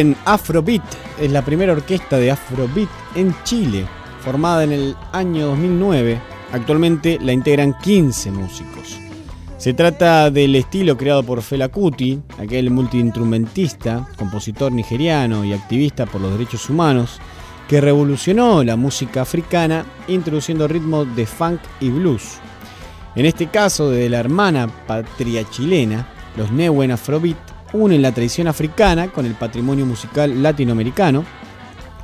Neuen Afrobeat es la primera orquesta de Afrobeat en Chile, formada en el año 2009. Actualmente la integran 15 músicos. Se trata del estilo creado por Fela Kuti, aquel multiinstrumentista, compositor nigeriano y activista por los derechos humanos, que revolucionó la música africana introduciendo ritmos de funk y blues. En este caso, de la hermana patria chilena, los Neuen Afrobeat unen la tradición africana con el patrimonio musical latinoamericano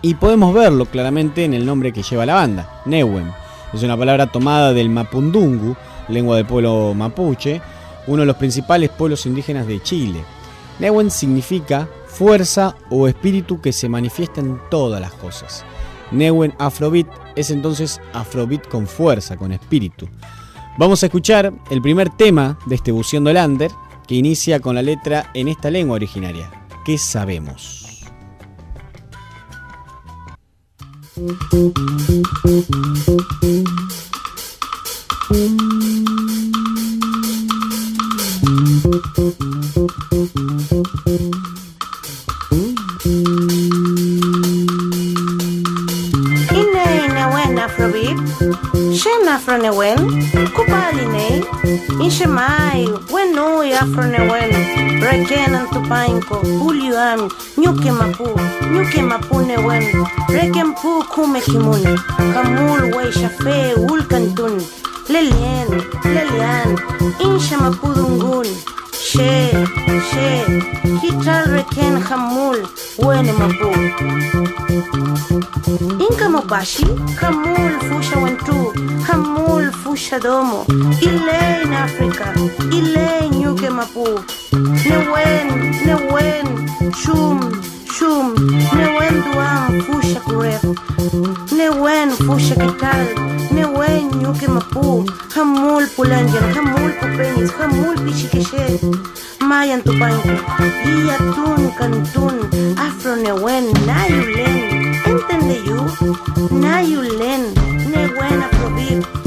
y podemos verlo claramente en el nombre que lleva la banda, Neuen. Es una palabra tomada del mapundungu, lengua del pueblo mapuche, uno de los principales pueblos indígenas de Chile. Neuen significa fuerza o espíritu que se manifiesta en todas las cosas. Neuen Afrobeat es entonces Afrobeat con fuerza, con espíritu. Vamos a escuchar el primer tema de este Buceando Lander, inicia con la letra en esta lengua originaria. ¿Qué sabemos? afronewen kupaliney inxemay wenoy afronewen rekenan tupaynko julioam ñukemapu ñukemapunewen reken pu kumekimun kamul shafe ulkantun lelien lelian inxemapudungun she, she, kital reken hamul, wene mapu. Inka Mobashi, Hamul Fusha Wentu, Hamul Fusha Domo, Ile in Africa, Ile Nyuke Mapu, Newen, Newen, Shum, Shum, Newen Duam Fusha Kuref, Newen Fusha Kital, Newen Nyuke mulpi chiqueche, Maya tupanco, iya tun cantun, afro newen, nayulen, entende you, nayulen, newen Afrobeat.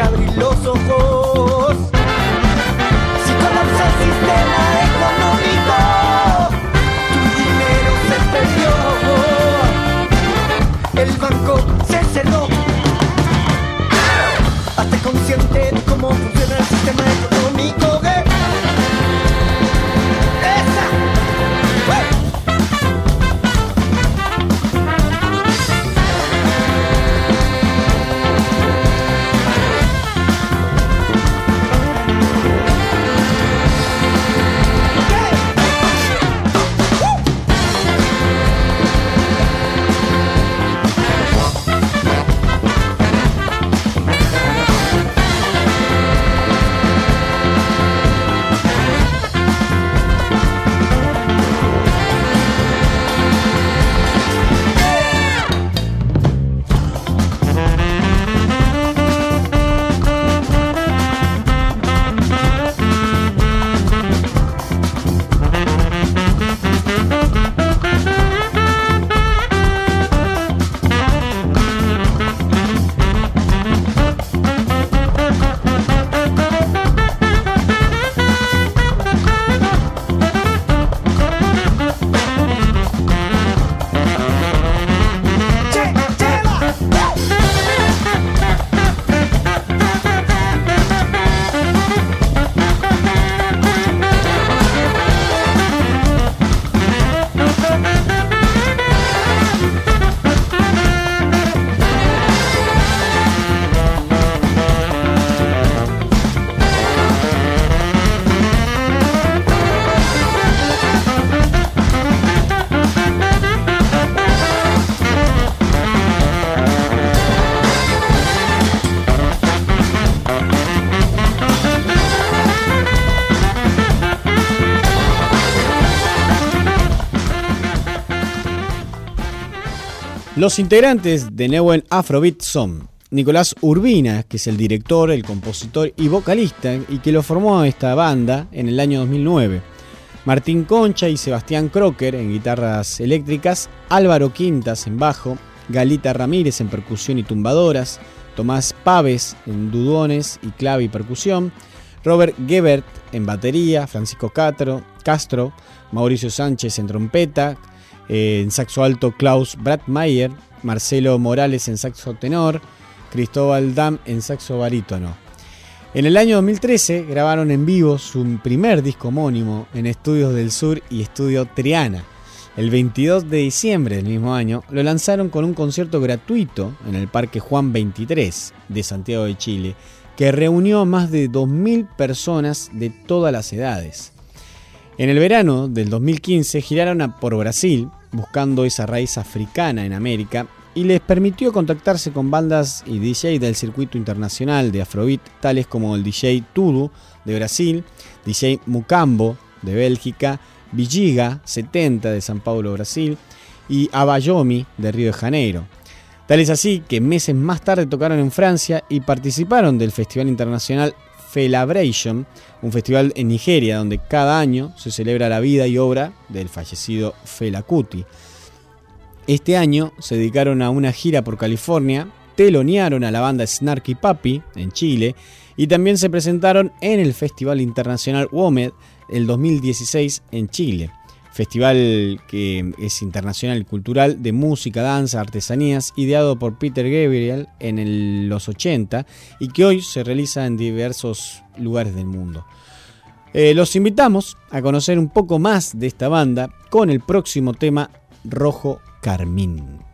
Que abrir los ojos. Los integrantes de Neuen Afrobeat son Nicolás Urbina, que es el director, el compositor y vocalista, y que lo formó esta banda en el año 2009. Martín Concha y Sebastián Crocker en guitarras eléctricas, Álvaro Quintas en bajo, Galita Ramírez en percusión y tumbadoras, Tomás Paves en dudones y clave y percusión, Robert Gebert en batería, Francisco Castro, Castro Mauricio Sánchez en trompeta, en saxo alto Klaus Bradmayer, Marcelo Morales en saxo tenor, Cristóbal Dam en saxo barítono. En el año 2013 grabaron en vivo su primer disco homónimo en Estudios del Sur y Estudio Triana. El 22 de diciembre del mismo año lo lanzaron con un concierto gratuito en el Parque Juan 23 de Santiago de Chile, que reunió a más de 2.000 personas de todas las edades. En el verano del 2015 giraron por Brasil, buscando esa raíz africana en América, y les permitió contactarse con bandas y DJ del circuito internacional de Afrobeat, tales como el DJ Tudu de Brasil, DJ Mucambo de Bélgica, Villiga 70 de San Paulo, Brasil, y Abayomi de Río de Janeiro. Tal es así que meses más tarde tocaron en Francia y participaron del Festival Internacional Felabration, un festival en Nigeria donde cada año se celebra la vida y obra del fallecido Fela Kuti. Este año se dedicaron a una gira por California, telonearon a la banda Snarky Papi en Chile y también se presentaron en el Festival Internacional WOMED el 2016 en Chile festival que es internacional cultural de música, danza, artesanías, ideado por Peter Gabriel en los 80 y que hoy se realiza en diversos lugares del mundo. Eh, los invitamos a conocer un poco más de esta banda con el próximo tema Rojo Carmín.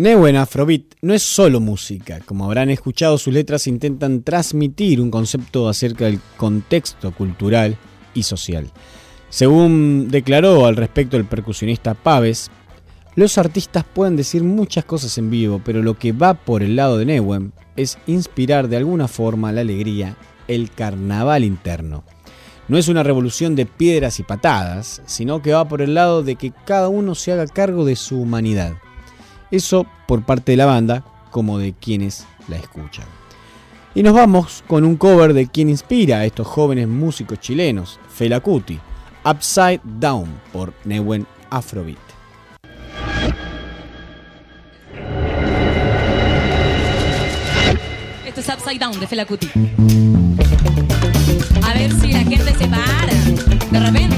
Neuen Afrobeat no es solo música, como habrán escuchado sus letras intentan transmitir un concepto acerca del contexto cultural y social. Según declaró al respecto el percusionista Paves, los artistas pueden decir muchas cosas en vivo, pero lo que va por el lado de Neuen es inspirar de alguna forma la alegría, el carnaval interno. No es una revolución de piedras y patadas, sino que va por el lado de que cada uno se haga cargo de su humanidad. Eso por parte de la banda como de quienes la escuchan. Y nos vamos con un cover de quien inspira a estos jóvenes músicos chilenos, Fela Kuti, Upside Down por Newen Afrobeat. Esto es Upside Down de Fela Kuti. A ver si la gente se para. De repente.